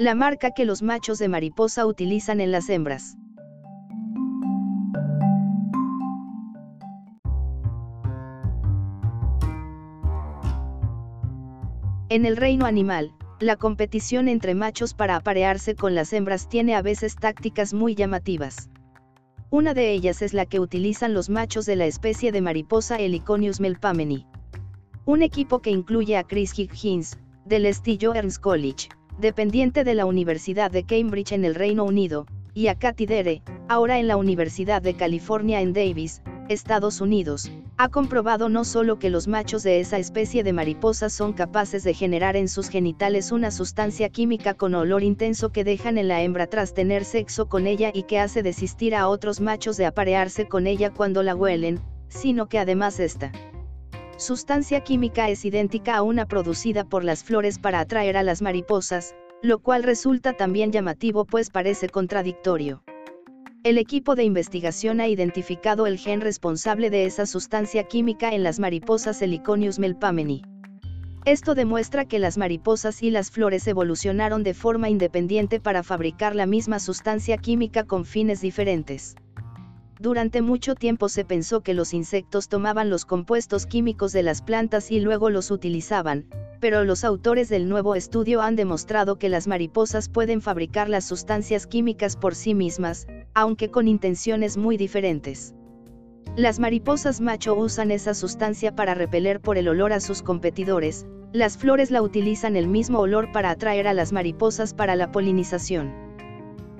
la marca que los machos de mariposa utilizan en las hembras. En el reino animal, la competición entre machos para aparearse con las hembras tiene a veces tácticas muy llamativas. Una de ellas es la que utilizan los machos de la especie de mariposa Heliconius melpameni. Un equipo que incluye a Chris Higgins, del Estillo Ernst College, dependiente de la Universidad de Cambridge en el Reino Unido, y a Katy Dere, ahora en la Universidad de California en Davis, Estados Unidos, ha comprobado no solo que los machos de esa especie de mariposas son capaces de generar en sus genitales una sustancia química con olor intenso que dejan en la hembra tras tener sexo con ella y que hace desistir a otros machos de aparearse con ella cuando la huelen, sino que además esta sustancia química es idéntica a una producida por las flores para atraer a las mariposas, lo cual resulta también llamativo pues parece contradictorio. El equipo de investigación ha identificado el gen responsable de esa sustancia química en las mariposas Heliconius melpameni. Esto demuestra que las mariposas y las flores evolucionaron de forma independiente para fabricar la misma sustancia química con fines diferentes. Durante mucho tiempo se pensó que los insectos tomaban los compuestos químicos de las plantas y luego los utilizaban, pero los autores del nuevo estudio han demostrado que las mariposas pueden fabricar las sustancias químicas por sí mismas, aunque con intenciones muy diferentes. Las mariposas macho usan esa sustancia para repeler por el olor a sus competidores, las flores la utilizan el mismo olor para atraer a las mariposas para la polinización.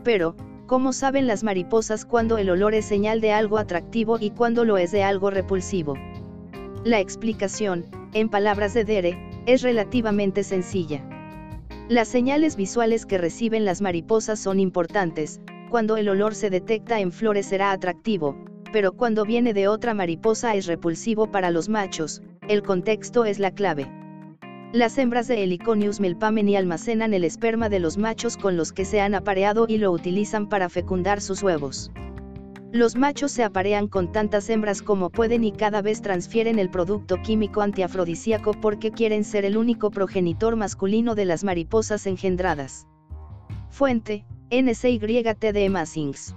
Pero, ¿cómo saben las mariposas cuando el olor es señal de algo atractivo y cuando lo es de algo repulsivo? La explicación, en palabras de Dere, es relativamente sencilla. Las señales visuales que reciben las mariposas son importantes, cuando el olor se detecta en flores será atractivo, pero cuando viene de otra mariposa es repulsivo para los machos, el contexto es la clave. Las hembras de Heliconius melpameni almacenan el esperma de los machos con los que se han apareado y lo utilizan para fecundar sus huevos. Los machos se aparean con tantas hembras como pueden y cada vez transfieren el producto químico antiafrodisíaco porque quieren ser el único progenitor masculino de las mariposas engendradas. Fuente, NCYTD Massings.